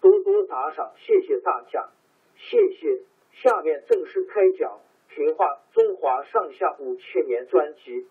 多多打赏，谢谢大家，谢谢。下面正式开讲《评话中华上下五千年》专辑。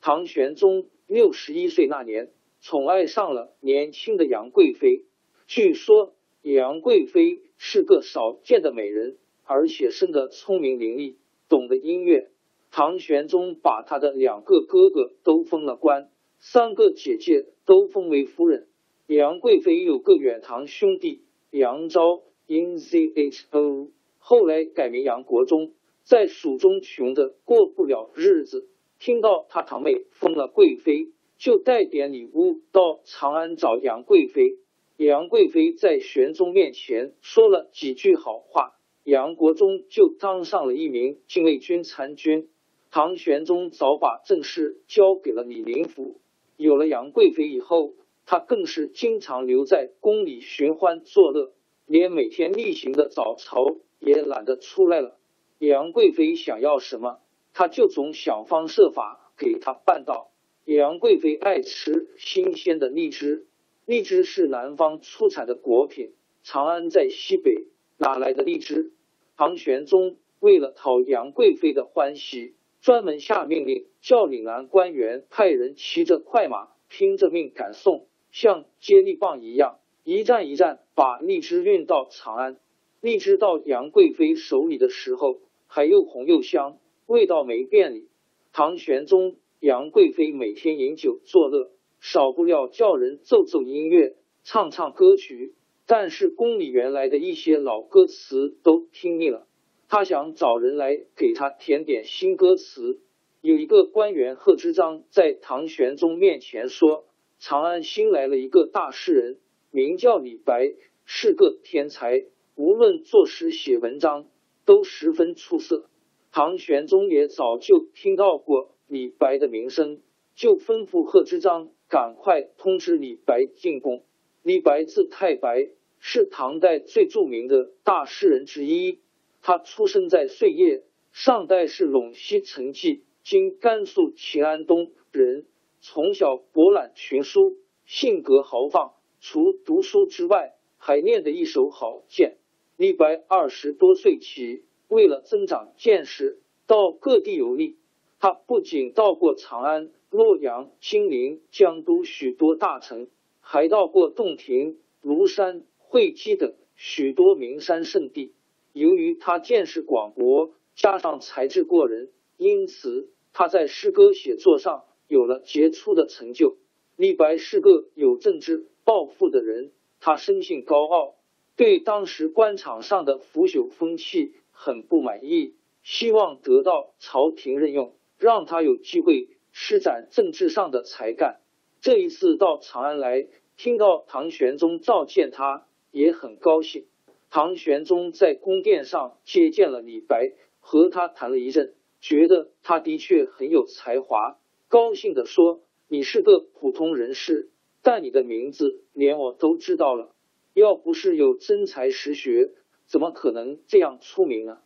唐玄宗六十一岁那年，宠爱上了年轻的杨贵妃。据说杨贵妃是个少见的美人，而且生得聪明伶俐，懂得音乐。唐玄宗把他的两个哥哥都封了官，三个姐姐都封为夫人。杨贵妃有个远堂兄弟杨昭 （In Z H O），后来改名杨国忠，在蜀中穷的过不了日子。听到他堂妹封了贵妃，就带点礼物到长安找杨贵妃。杨贵妃在玄宗面前说了几句好话，杨国忠就当上了一名禁卫军参军。唐玄宗早把政事交给了李林甫。有了杨贵妃以后，他更是经常留在宫里寻欢作乐，连每天例行的早朝也懒得出来了。杨贵妃想要什么，他就总想方设法给她办到。杨贵妃爱吃新鲜的荔枝，荔枝是南方出产的果品，长安在西北，哪来的荔枝？唐玄宗为了讨杨贵妃的欢喜。专门下命令，叫岭南官员派人骑着快马，拼着命赶送，像接力棒一样，一站一站把荔枝运到长安。荔枝到杨贵妃手里的时候，还又红又香，味道没变哩。唐玄宗、杨贵妃每天饮酒作乐，少不了叫人奏奏音乐，唱唱歌曲。但是宫里原来的一些老歌词都听腻了。他想找人来给他填点新歌词。有一个官员贺知章在唐玄宗面前说：“长安新来了一个大诗人，名叫李白，是个天才，无论作诗写文章都十分出色。”唐玄宗也早就听到过李白的名声，就吩咐贺知章赶快通知李白进宫。李白字太白，是唐代最著名的大诗人之一。他出生在岁月，上代是陇西成纪（今甘肃秦安东）人，从小博览群书，性格豪放。除读书之外，还练得一手好剑。李白二十多岁起，为了增长见识，到各地游历。他不仅到过长安、洛阳、金陵、江都许多大城，还到过洞庭、庐山、会稽等许多名山圣地。由于他见识广博，加上才智过人，因此他在诗歌写作上有了杰出的成就。李白是个有政治抱负的人，他生性高傲，对当时官场上的腐朽风气很不满意，希望得到朝廷任用，让他有机会施展政治上的才干。这一次到长安来，听到唐玄宗召见他，也很高兴。唐玄宗在宫殿上接见了李白，和他谈了一阵，觉得他的确很有才华，高兴的说：“你是个普通人士，但你的名字连我都知道了。要不是有真才实学，怎么可能这样出名呢？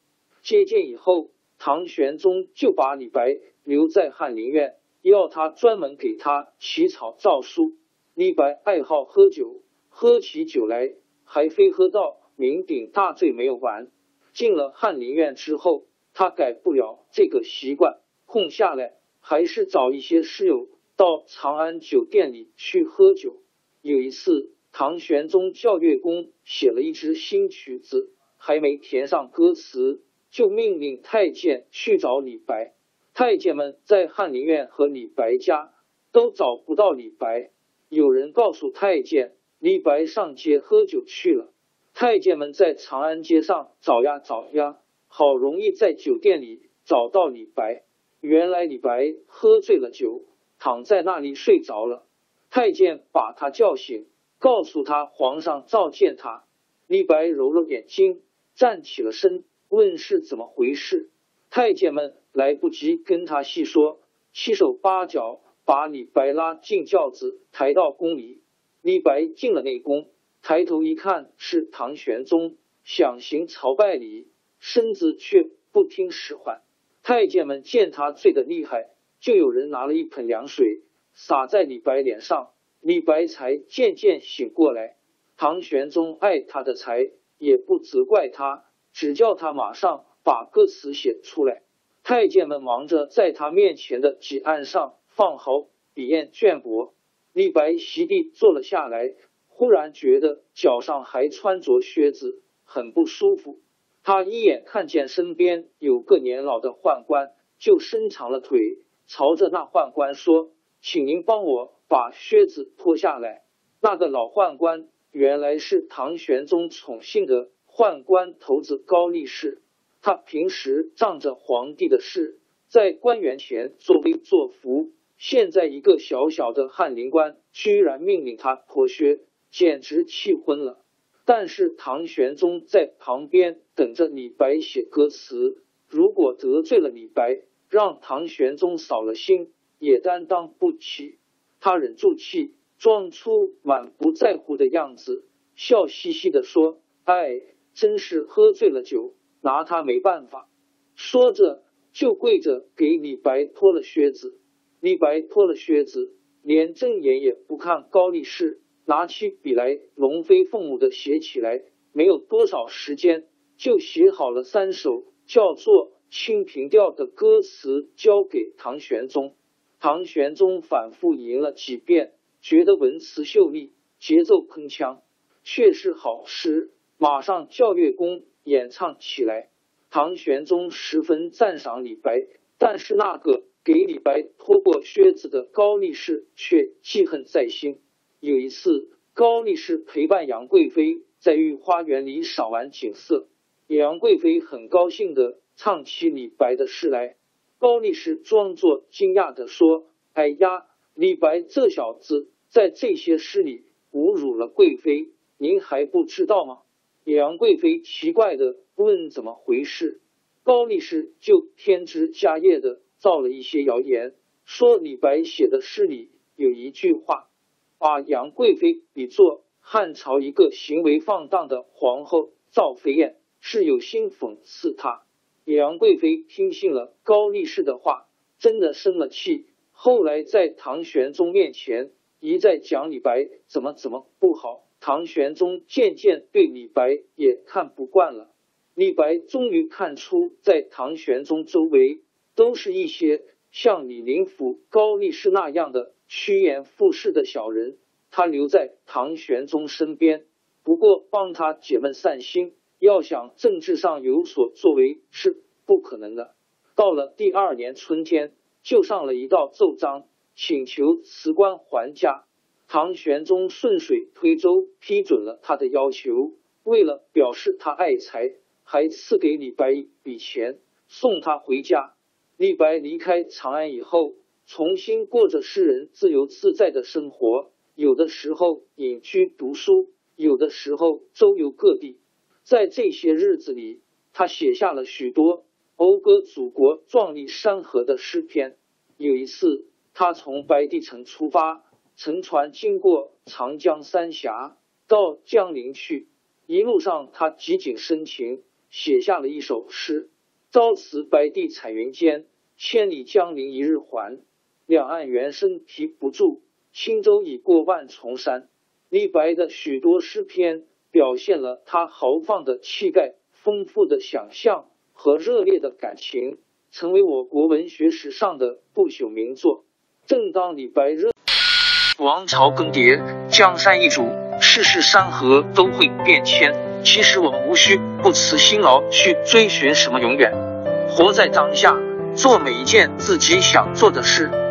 接见以后，唐玄宗就把李白留在翰林院，要他专门给他起草诏书。李白爱好喝酒，喝起酒来还非喝到酩酊大醉没有完。进了翰林院之后，他改不了这个习惯，空下来还是找一些室友到长安酒店里去喝酒。有一次。唐玄宗叫乐工写了一支新曲子，还没填上歌词，就命令太监去找李白。太监们在翰林院和李白家都找不到李白。有人告诉太监，李白上街喝酒去了。太监们在长安街上找呀找呀，好容易在酒店里找到李白。原来李白喝醉了酒，躺在那里睡着了。太监把他叫醒。告诉他，皇上召见他。李白揉了眼睛，站起了身，问是怎么回事。太监们来不及跟他细说，七手八脚把李白拉进轿子，抬到宫里。李白进了内宫，抬头一看是唐玄宗，想行朝拜礼，身子却不听使唤。太监们见他醉得厉害，就有人拿了一盆凉水洒在李白脸上。李白才渐渐醒过来，唐玄宗爱他的才，也不责怪他，只叫他马上把歌词写出来。太监们忙着在他面前的几案上放好笔砚绢帛。李白席地坐了下来，忽然觉得脚上还穿着靴子，很不舒服。他一眼看见身边有个年老的宦官，就伸长了腿，朝着那宦官说：“请您帮我。”把靴子脱下来。那个老宦官原来是唐玄宗宠幸的宦官头子高力士。他平时仗着皇帝的事，在官员前作威作福。现在一个小小的翰林官，居然命令他脱靴，简直气昏了。但是唐玄宗在旁边等着李白写歌词，如果得罪了李白，让唐玄宗扫了心，也担当不起。他忍住气，装出满不在乎的样子，笑嘻嘻的说：“哎，真是喝醉了酒，拿他没办法。”说着就跪着给李白脱了靴子。李白脱了靴子，连正眼也不看高力士，拿起笔来龙飞凤舞的写起来。没有多少时间，就写好了三首叫做《清平调》的歌词，交给唐玄宗。唐玄宗反复吟了几遍，觉得文词秀丽，节奏铿锵，确是好诗。马上叫乐工演唱起来。唐玄宗十分赞赏李白，但是那个给李白脱过靴子的高力士却记恨在心。有一次，高力士陪伴杨贵妃在御花园里赏玩景色，杨贵妃很高兴的唱起李白的诗来。高力士装作惊讶的说：“哎呀，李白这小子在这些诗里侮辱了贵妃，您还不知道吗？”杨贵妃奇怪的问：“怎么回事？”高力士就添枝加叶的造了一些谣言，说李白写的诗里有一句话，把杨贵妃比作汉朝一个行为放荡的皇后赵飞燕，是有心讽刺她。杨贵妃听信了高力士的话，真的生了气。后来在唐玄宗面前一再讲李白怎么怎么不好，唐玄宗渐渐对李白也看不惯了。李白终于看出，在唐玄宗周围都是一些像李林甫、高力士那样的趋炎附势的小人，他留在唐玄宗身边，不过帮他解闷散心。要想政治上有所作为是不可能的。到了第二年春天，就上了一道奏章，请求辞官还家。唐玄宗顺水推舟批准了他的要求。为了表示他爱才，还赐给李白一笔钱，送他回家。李白离开长安以后，重新过着诗人自由自在的生活。有的时候隐居读书，有的时候周游各地。在这些日子里，他写下了许多讴歌祖国壮丽山河的诗篇。有一次，他从白帝城出发，乘船经过长江三峡，到江陵去。一路上，他极尽深情，写下了一首诗：“朝辞白帝彩云间，千里江陵一日还。两岸猿声啼不住，轻舟已过万重山。”李白的许多诗篇表现了他豪放的气概、丰富的想象和热烈的感情，成为我国文学史上的不朽名作。正当李白热。王朝更迭，江山易主，世事山河都会变迁。其实我们无需不辞辛劳去追寻什么永远，活在当下，做每一件自己想做的事，